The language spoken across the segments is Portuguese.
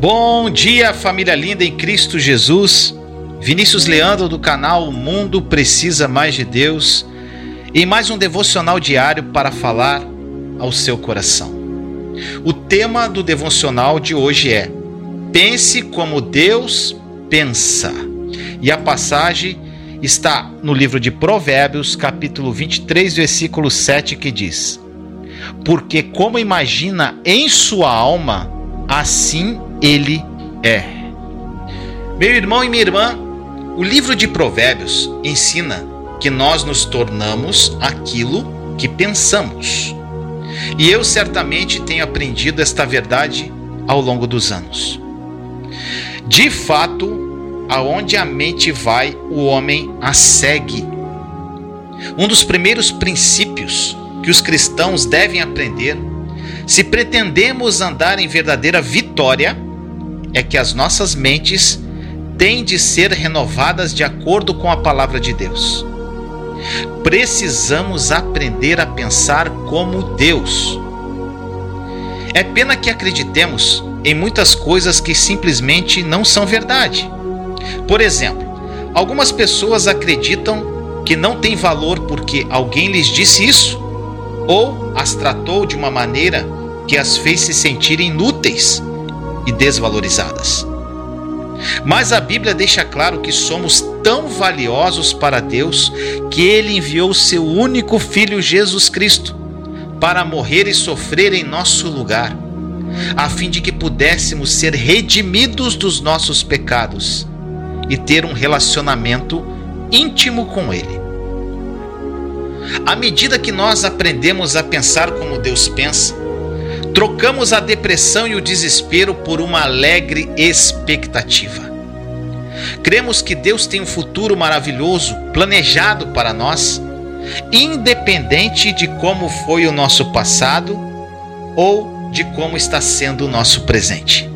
Bom dia, família linda em Cristo Jesus. Vinícius Leandro do canal O Mundo Precisa Mais de Deus. E mais um devocional diário para falar ao seu coração. O tema do devocional de hoje é: Pense como Deus pensa. E a passagem está no livro de Provérbios, capítulo 23, versículo 7, que diz: Porque como imagina em sua alma, assim ele é. Meu irmão e minha irmã, o livro de Provérbios ensina que nós nos tornamos aquilo que pensamos. E eu certamente tenho aprendido esta verdade ao longo dos anos. De fato, aonde a mente vai, o homem a segue. Um dos primeiros princípios que os cristãos devem aprender, se pretendemos andar em verdadeira vitória, é que as nossas mentes têm de ser renovadas de acordo com a palavra de Deus. Precisamos aprender a pensar como Deus. É pena que acreditemos em muitas coisas que simplesmente não são verdade. Por exemplo, algumas pessoas acreditam que não tem valor porque alguém lhes disse isso, ou as tratou de uma maneira que as fez se sentir inúteis e desvalorizadas. Mas a Bíblia deixa claro que somos tão valiosos para Deus que Ele enviou seu único Filho Jesus Cristo para morrer e sofrer em nosso lugar, a fim de que pudéssemos ser redimidos dos nossos pecados e ter um relacionamento íntimo com Ele. À medida que nós aprendemos a pensar como Deus pensa, Trocamos a depressão e o desespero por uma alegre expectativa. Cremos que Deus tem um futuro maravilhoso planejado para nós, independente de como foi o nosso passado ou de como está sendo o nosso presente.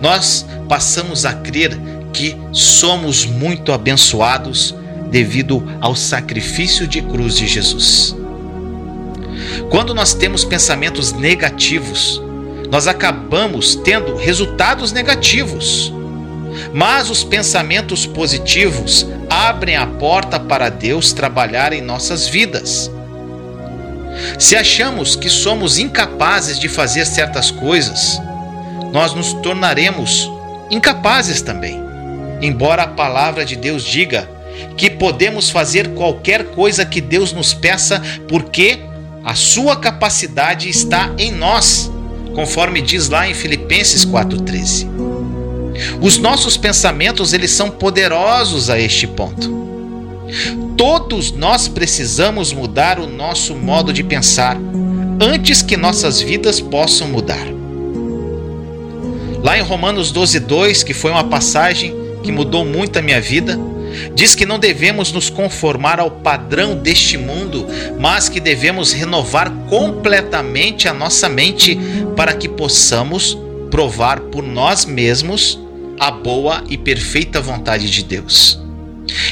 Nós passamos a crer que somos muito abençoados devido ao sacrifício de cruz de Jesus. Quando nós temos pensamentos negativos, nós acabamos tendo resultados negativos. Mas os pensamentos positivos abrem a porta para Deus trabalhar em nossas vidas. Se achamos que somos incapazes de fazer certas coisas, nós nos tornaremos incapazes também. Embora a palavra de Deus diga que podemos fazer qualquer coisa que Deus nos peça, porque a sua capacidade está em nós, conforme diz lá em Filipenses 4:13. Os nossos pensamentos, eles são poderosos a este ponto. Todos nós precisamos mudar o nosso modo de pensar antes que nossas vidas possam mudar. Lá em Romanos 12:2, que foi uma passagem que mudou muito a minha vida, Diz que não devemos nos conformar ao padrão deste mundo, mas que devemos renovar completamente a nossa mente para que possamos provar por nós mesmos a boa e perfeita vontade de Deus.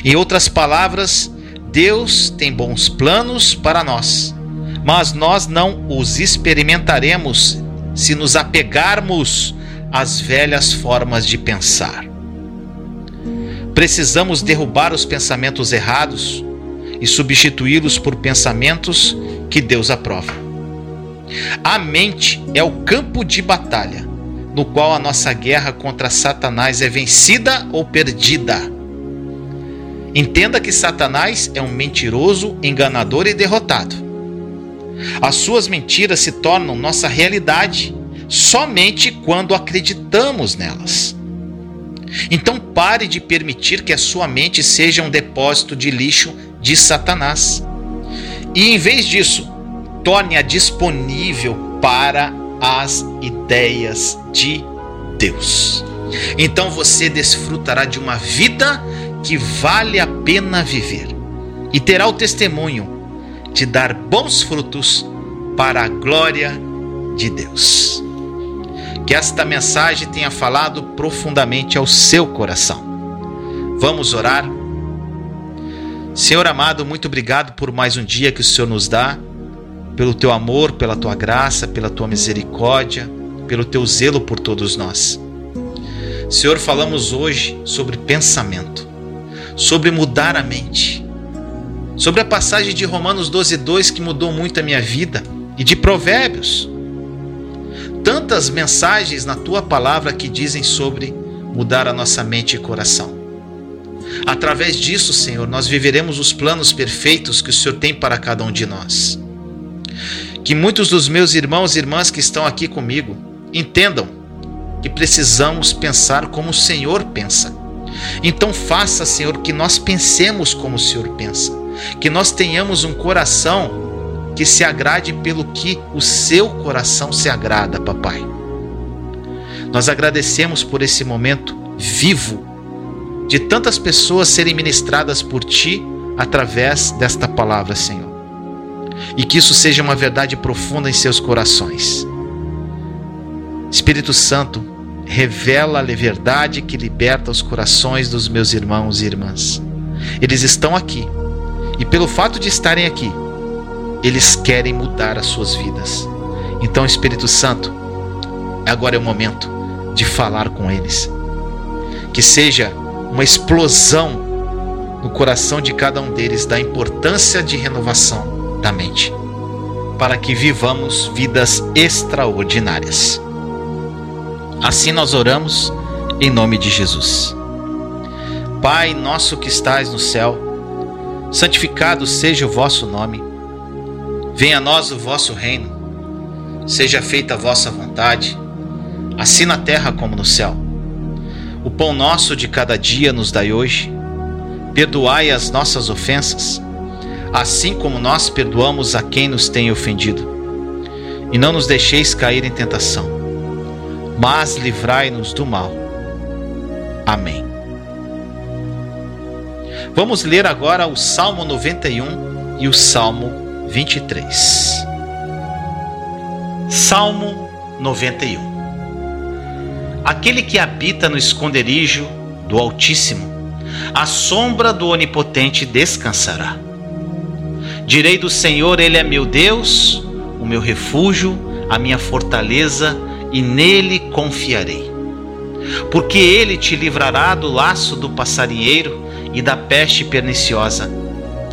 Em outras palavras, Deus tem bons planos para nós, mas nós não os experimentaremos se nos apegarmos às velhas formas de pensar. Precisamos derrubar os pensamentos errados e substituí-los por pensamentos que Deus aprova. A mente é o campo de batalha, no qual a nossa guerra contra Satanás é vencida ou perdida. Entenda que Satanás é um mentiroso, enganador e derrotado. As suas mentiras se tornam nossa realidade somente quando acreditamos nelas. Então pare de permitir que a sua mente seja um depósito de lixo de Satanás. E em vez disso, torne-a disponível para as ideias de Deus. Então você desfrutará de uma vida que vale a pena viver e terá o testemunho de dar bons frutos para a glória de Deus. Que esta mensagem tenha falado profundamente ao seu coração. Vamos orar? Senhor amado, muito obrigado por mais um dia que o Senhor nos dá, pelo teu amor, pela tua graça, pela tua misericórdia, pelo teu zelo por todos nós. Senhor, falamos hoje sobre pensamento, sobre mudar a mente, sobre a passagem de Romanos 12:2 que mudou muito a minha vida e de Provérbios. Tantas mensagens na tua palavra que dizem sobre mudar a nossa mente e coração. Através disso, Senhor, nós viveremos os planos perfeitos que o Senhor tem para cada um de nós. Que muitos dos meus irmãos e irmãs que estão aqui comigo entendam que precisamos pensar como o Senhor pensa. Então faça, Senhor, que nós pensemos como o Senhor pensa, que nós tenhamos um coração que se agrade pelo que o seu coração se agrada, papai. Nós agradecemos por esse momento vivo de tantas pessoas serem ministradas por ti através desta palavra, Senhor. E que isso seja uma verdade profunda em seus corações. Espírito Santo, revela a verdade que liberta os corações dos meus irmãos e irmãs. Eles estão aqui. E pelo fato de estarem aqui, eles querem mudar as suas vidas. Então, Espírito Santo, agora é o momento de falar com eles. Que seja uma explosão no coração de cada um deles da importância de renovação da mente, para que vivamos vidas extraordinárias. Assim nós oramos em nome de Jesus. Pai nosso que estais no céu, santificado seja o vosso nome. Venha a nós o vosso reino. Seja feita a vossa vontade, assim na terra como no céu. O pão nosso de cada dia nos dai hoje. Perdoai as nossas ofensas, assim como nós perdoamos a quem nos tem ofendido. E não nos deixeis cair em tentação, mas livrai-nos do mal. Amém. Vamos ler agora o Salmo 91 e o Salmo 23. Salmo 91 Aquele que habita no esconderijo do Altíssimo, a sombra do Onipotente descansará. Direi do Senhor, Ele é meu Deus, o meu refúgio, a minha fortaleza, e nele confiarei. Porque ele te livrará do laço do passarinheiro e da peste perniciosa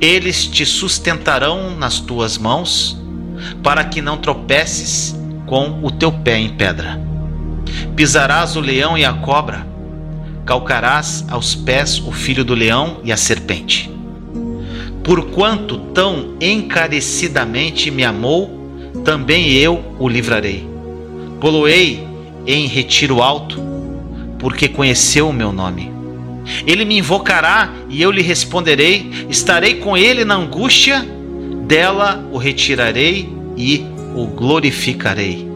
Eles te sustentarão nas tuas mãos, para que não tropeces com o teu pé em pedra. Pisarás o leão e a cobra, calcarás aos pés o filho do leão e a serpente. Porquanto tão encarecidamente me amou, também eu o livrarei. Poloei em retiro alto, porque conheceu o meu nome. Ele me invocará e eu lhe responderei. Estarei com ele na angústia, dela o retirarei e o glorificarei.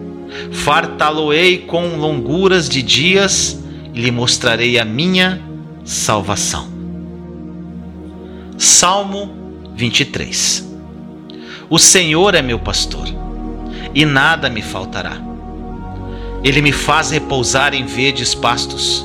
Fartá-lo-ei com longuras de dias e lhe mostrarei a minha salvação. Salmo 23 O Senhor é meu pastor, e nada me faltará. Ele me faz repousar em verdes pastos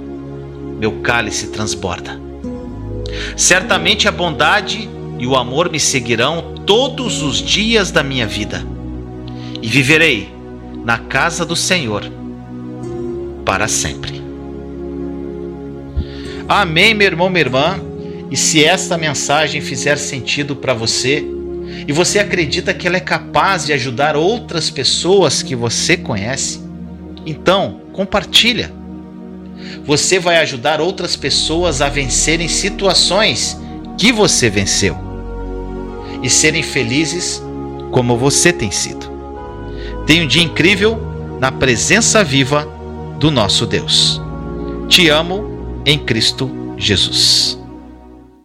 meu cálice transborda. Certamente a bondade e o amor me seguirão todos os dias da minha vida, e viverei na casa do Senhor para sempre. Amém, meu irmão, minha irmã. E se esta mensagem fizer sentido para você, e você acredita que ela é capaz de ajudar outras pessoas que você conhece, então compartilha. Você vai ajudar outras pessoas a vencerem situações que você venceu e serem felizes como você tem sido. Tenha um dia incrível na presença viva do nosso Deus. Te amo em Cristo Jesus.